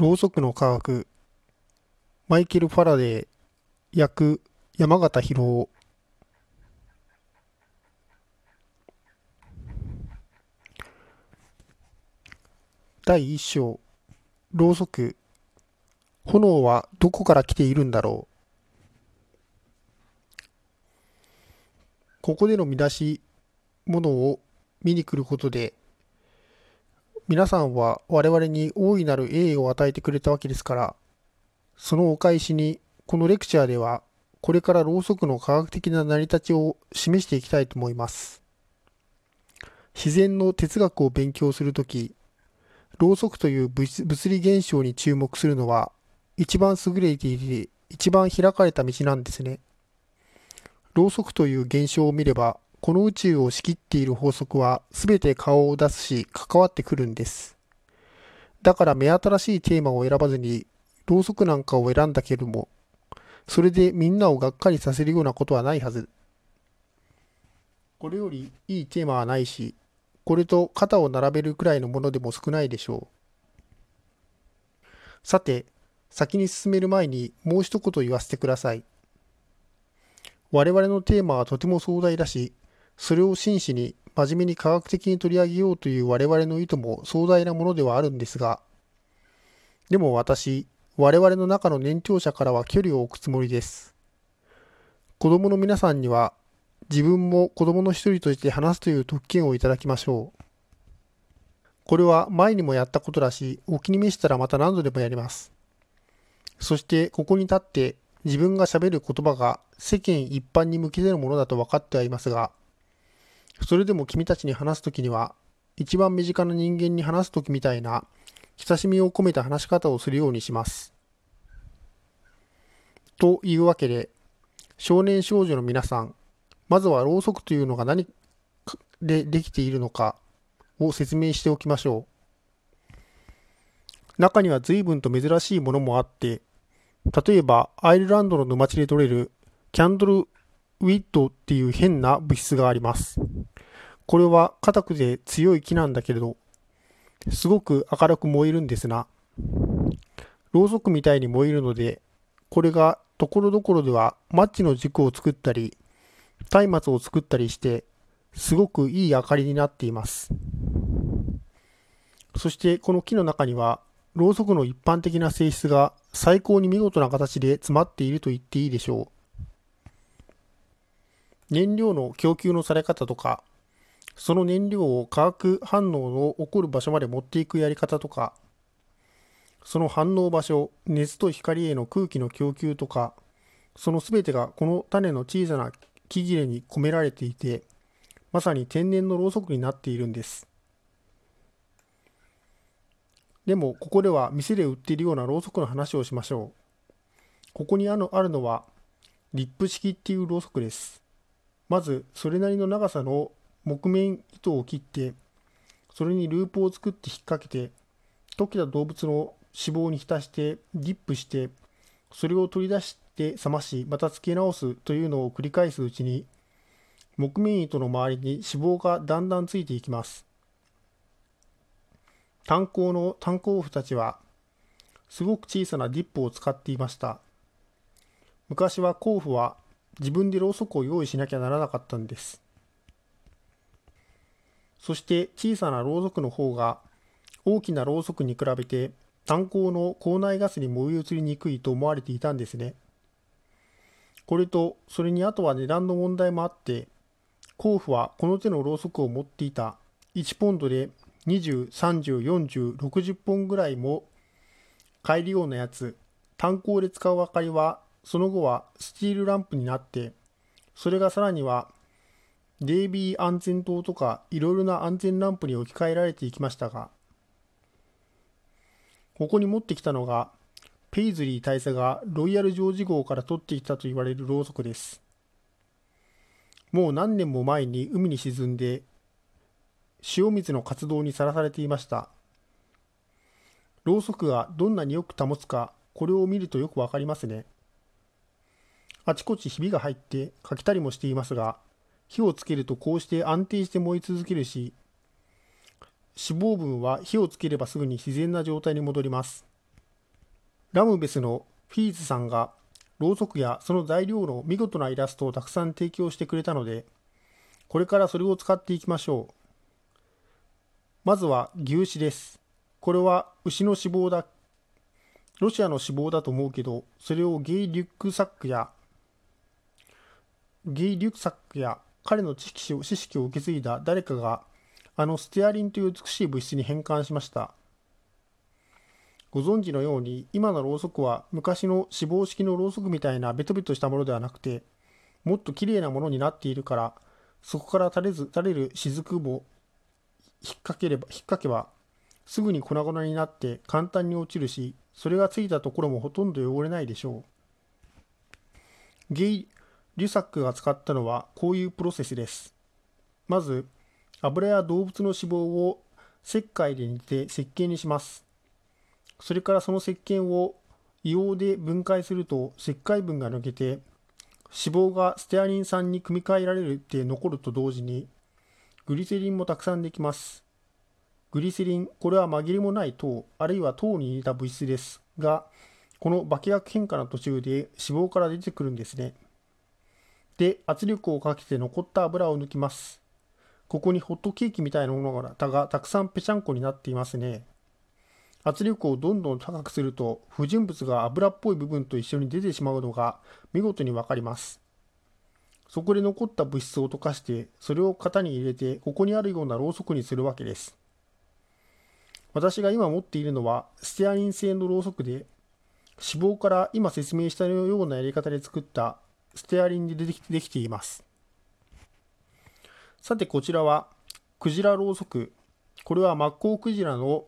ろうそくの科学マイケル・ファラデー役山形博夫。第一章。ろうそく。炎はどこから来ているんだろう。ここでの見出しものを見に来ることで皆さんは我々に大いなる栄誉を与えてくれたわけですからそのお返しにこのレクチャーではこれからろうそくの科学的な成り立ちを示していきたいと思います。自然の哲学を勉強するときろうそくという物理現象に注目するのは一番優れていて一番開かれた道なんですね。ろうそくという現象を見ればこの宇宙を仕切っている法則は全て顔を出すし関わってくるんです。だから目新しいテーマを選ばずにろうそくなんかを選んだけれどもそれでみんなをがっかりさせるようなことはないはず。これよりいいテーマはないしこれと肩を並べるくらいのものでも少ないでしょう。さて先に進める前にもう一言言わせてください。我々のテーマはとても壮大だし、それを真摯に真面目に科学的に取り上げようという我々の意図も壮大なものではあるんですが、でも私、我々の中の年長者からは距離を置くつもりです。子供の皆さんには、自分も子供の一人として話すという特権をいただきましょう。これは前にもやったことだし、お気に召したらまた何度でもやります。そしてここに立って自分がしゃべる言葉が世間一般に向けてのものだと分かってはいますが、それでも君たちに話すときには、一番身近な人間に話すときみたいな、親しみを込めた話し方をするようにします。というわけで、少年少女の皆さん、まずはろうそくというのが何でできているのかを説明しておきましょう。中には随分と珍しいものもあって、例えばアイルランドの沼地で取れるキャンドルウィッドっていう変な物質があります。これは硬くて強い木なんだけれど、すごく明るく燃えるんですな。ろうそくみたいに燃えるので、これがところどころではマッチの軸を作ったり、松明を作ったりして、すごくいい明かりになっています。そしてこの木の中にはろうそくの一般的な性質が最高に見事な形で詰まっていると言っていいでしょう。燃料の供給のされ方とか、その燃料を化学反応の起こる場所まで持っていくやり方とか、その反応場所、熱と光への空気の供給とか、その全てがこの種の小さな木切れに込められていて、まさに天然のろうそくになっているんです。でもここでは店で売っているようなろうそくの話をしましょう。ここにあるのはリップ式っていうろうそくです。まずそれなりの長さの木綿糸を切ってそれにループを作って引っ掛けて溶けた動物の脂肪に浸してディップしてそれを取り出して冷ましまた付け直すというのを繰り返すうちに木綿糸の周りに脂肪がだんだんついていきます。炭鉱の炭鉱夫たちはすごく小さなディップを使っていました昔は鉱夫は自分でろうそくを用意しなきゃならなかったんです。そして小さなろうそくの方が大きなろうそくに比べて炭鉱の口内ガスに燃え移りにくいと思われていたんですね。これとそれにあとは値段の問題もあって甲府はこの手のろうそくを持っていた1ポンドで20、30、40、60本ぐらいも買えるようなやつ、炭鉱で使う明かりは、その後はスチールランプになって、それがさらには、デイビー安全灯とかいろいろな安全ランプに置き換えられていきましたが、ここに持ってきたのが、ペイズリー大佐がロイヤルジョージ号から取ってきたと言われるろうそくです。もう何年も前に海に沈んで塩水の活動にさらされていました。ろうそくがどんなによく保つか、これを見るとよくわかりますね。あちこちひびが入ってかけたりもしていますが、火をつけるとこうして安定して燃え続けるし、脂肪分は火をつければすぐに自然な状態に戻ります。ラムベスのフィーズさんがろうそくやその材料の見事なイラストをたくさん提供してくれたので、これからそれを使っていきましょう。まずは牛脂です。これは牛の脂肪だ。ロシアの脂肪だと思うけど、それをゲイ・リュックサックや、ゲイ・リュクサックや彼の知識を知識を受け継いだ誰かが、あのステアリンという美しい物質に変換しました。ご存知のように、今のろうそくは昔の脂肪式のろうそくみたいなベトベトしたものではなくて、もっと綺麗なものになっているから、そこから垂れず垂れる雫も引っ掛ければ、引っ掛けば、すぐに粉々になって簡単に落ちるし、それがついたところもほとんど汚れないでしょう。ゲイ・リュサックが使ったのはこういうプロセスです。まず、油や動物の脂肪を石灰で煮て石鹸にします。それからその石鹸を硫黄で分解すると石灰分が抜けて脂肪がステアリン酸に組み換えられるって残ると同時にグリセリンもたくさんできます。グリセリン、これは紛れもない糖、あるいは糖に入れた物質ですが、この化学変化の途中で脂肪から出てくるんですね。で、圧力をかけて残った油を抜きます。ここにホットケーキみたいなものがたくさんぺちゃんこになっていますね。圧力をどんどん高くすると不純物が油っぽい部分と一緒に出てしまうのが見事にわかります。そこで残った物質を溶かしてそれを型に入れてここにあるようなろうそくにするわけです。私が今持っているのはステアリン製のろうそくで脂肪から今説明したようなやり方で作ったステアリンででできています。さてこちらはクジラろうそく。これはマッコウクジラの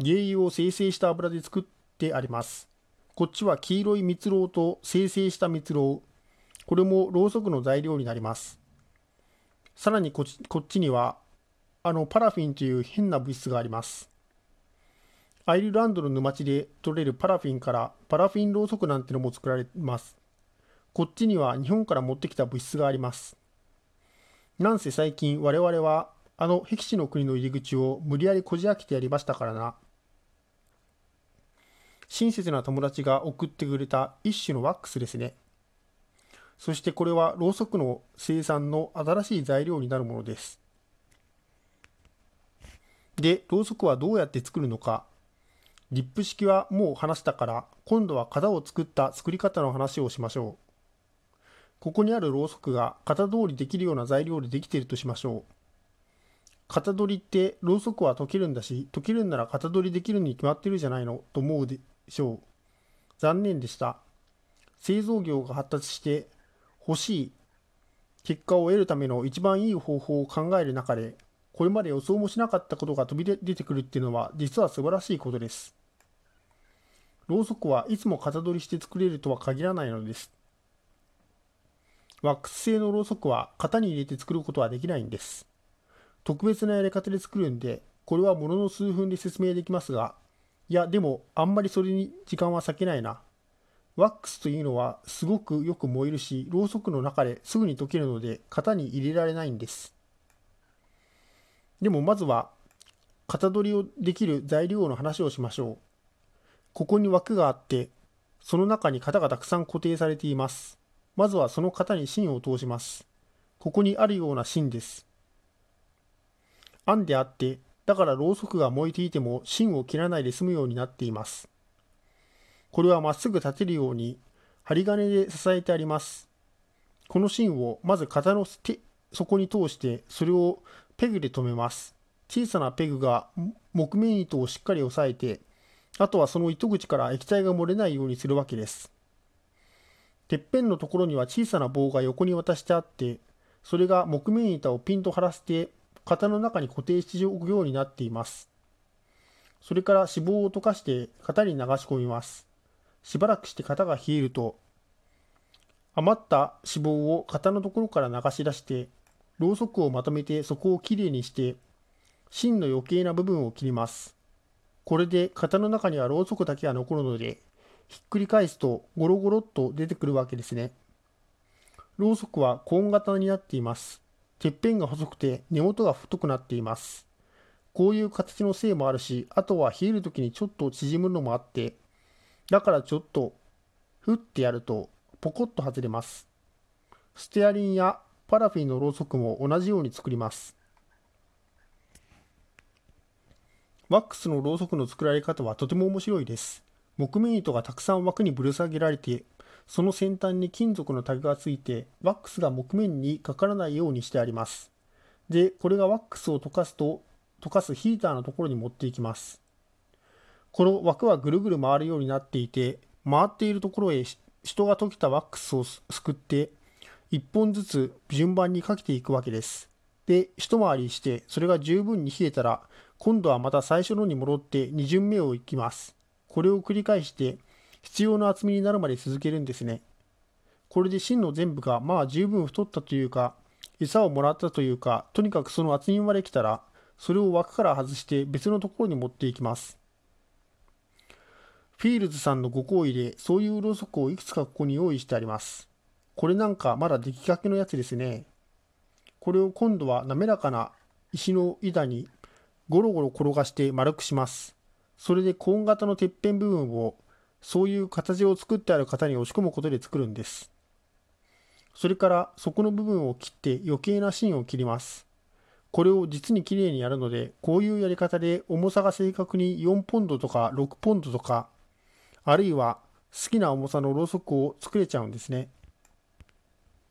原油を生成した油で作ってあります。こっちは黄色い蜜蝋と生成した蜜蝋。これもろうそくの材料になります。さらにこっちには、あのパラフィンという変な物質があります。アイルランドの沼地で取れるパラフィンからパラフィンろうそくなんてのも作られます。こっちには日本から持ってきた物質があります。なんせ最近我々はあの僻地の国の入り口を無理やりこじ開けてやりましたからな。親切な友達が送ってくれた一種のワックスですね。そしてこれはろうそくの生産の新しい材料になるものです。で、ろうそくはどうやって作るのか。リップ式はもう話したから、今度は型を作った作り方の話をしましょう。ここにあるろうそくが型通りできるような材料でできているとしましょう。型取りってろうそくは溶けるんだし、溶けるんなら型取りできるに決まってるじゃないのと思うでしょう。残念でした。製造業が発達して欲しい結果を得るための一番いい方法を考える中で、これまで予想もしなかったことが飛び出てくるっていうのは実は素晴らしいことです。ろうそくはいつも型取りして作れるとは限らないのです。ワックス製のろうそくは型に入れて作ることはできないんです。特別なやり方で作るんで、これはものの数分で説明できますが、いや、でも、あんまりそれに時間は割けないな。ワックスというのはすごくよく燃えるし、ろうそくの中ですぐに溶けるので、型に入れられないんです。でもまずは、型取りをできる材料の話をしましょう。ここに枠があって、その中に型がたくさん固定されています。まずはその型に芯を通します。ここにあるような芯です。案であって、だからろうそくが燃えていても芯を切らないで済むようになっています。これはまっすぐ立てるように針金で支えてあります。この芯をまず型の底に通してそれをペグで留めます。小さなペグが木目糸をしっかり押さえて、あとはその糸口から液体が漏れないようにするわけです。てっぺんのところには小さな棒が横に渡してあって、それが木目板をピンと張らせて型の中に固定しておくようになっています。それから脂肪を溶かして型に流し込みます。しばらくして型が冷えると、余った脂肪を型のところから流し出して、ろうそくをまとめて底をきれいにして、芯の余計な部分を切ります。これで型の中にはろうそくだけが残るので、ひっくり返すとゴロゴロっと出てくるわけですね。ろうそくはコーン型になっています。てっぺんが細くて根元が太くなっています。こういう形のせいもあるし、あとは冷える時にちょっと縮むのもあって、だからちょっと、ふってやると、ポコッと外れます。ステアリンやパラフィンのろうそくも同じように作ります。ワックスのろうそくの作られ方はとても面白いです。木目糸がたくさん枠にぶら下げられて、その先端に金属のタグがついて、ワックスが木面にかからないようにしてあります。で、これがワックスを溶かすと、溶かすヒーターのところに持っていきます。この枠はぐるぐる回るようになっていて、回っているところへ人が溶けたワックスをすくって、1本ずつ順番にかけていくわけです。で、一回りして、それが十分に冷えたら、今度はまた最初のに戻って2巡目をいきます。これを繰り返して、必要な厚みになるまで続けるんですね。これで芯の全部がまあ十分太ったというか、餌をもらったというか、とにかくその厚みまで来たら、それを枠から外して別のところに持っていきます。フィールズさんのご好意で、そういうろうそくをいくつかここに用意してあります。これなんかまだ出来かけのやつですね。これを今度は滑らかな石の板にゴロゴロ転がして丸くします。それでコーン型のてっぺん部分をそういう形を作ってある型に押し込むことで作るんです。それからそこの部分を切って余計な芯を切ります。これを実にきれいにやるので、こういうやり方で重さが正確に4ポンドとか6ポンドとか、あるいは好きな重さのろうそくを作れちゃうんですね。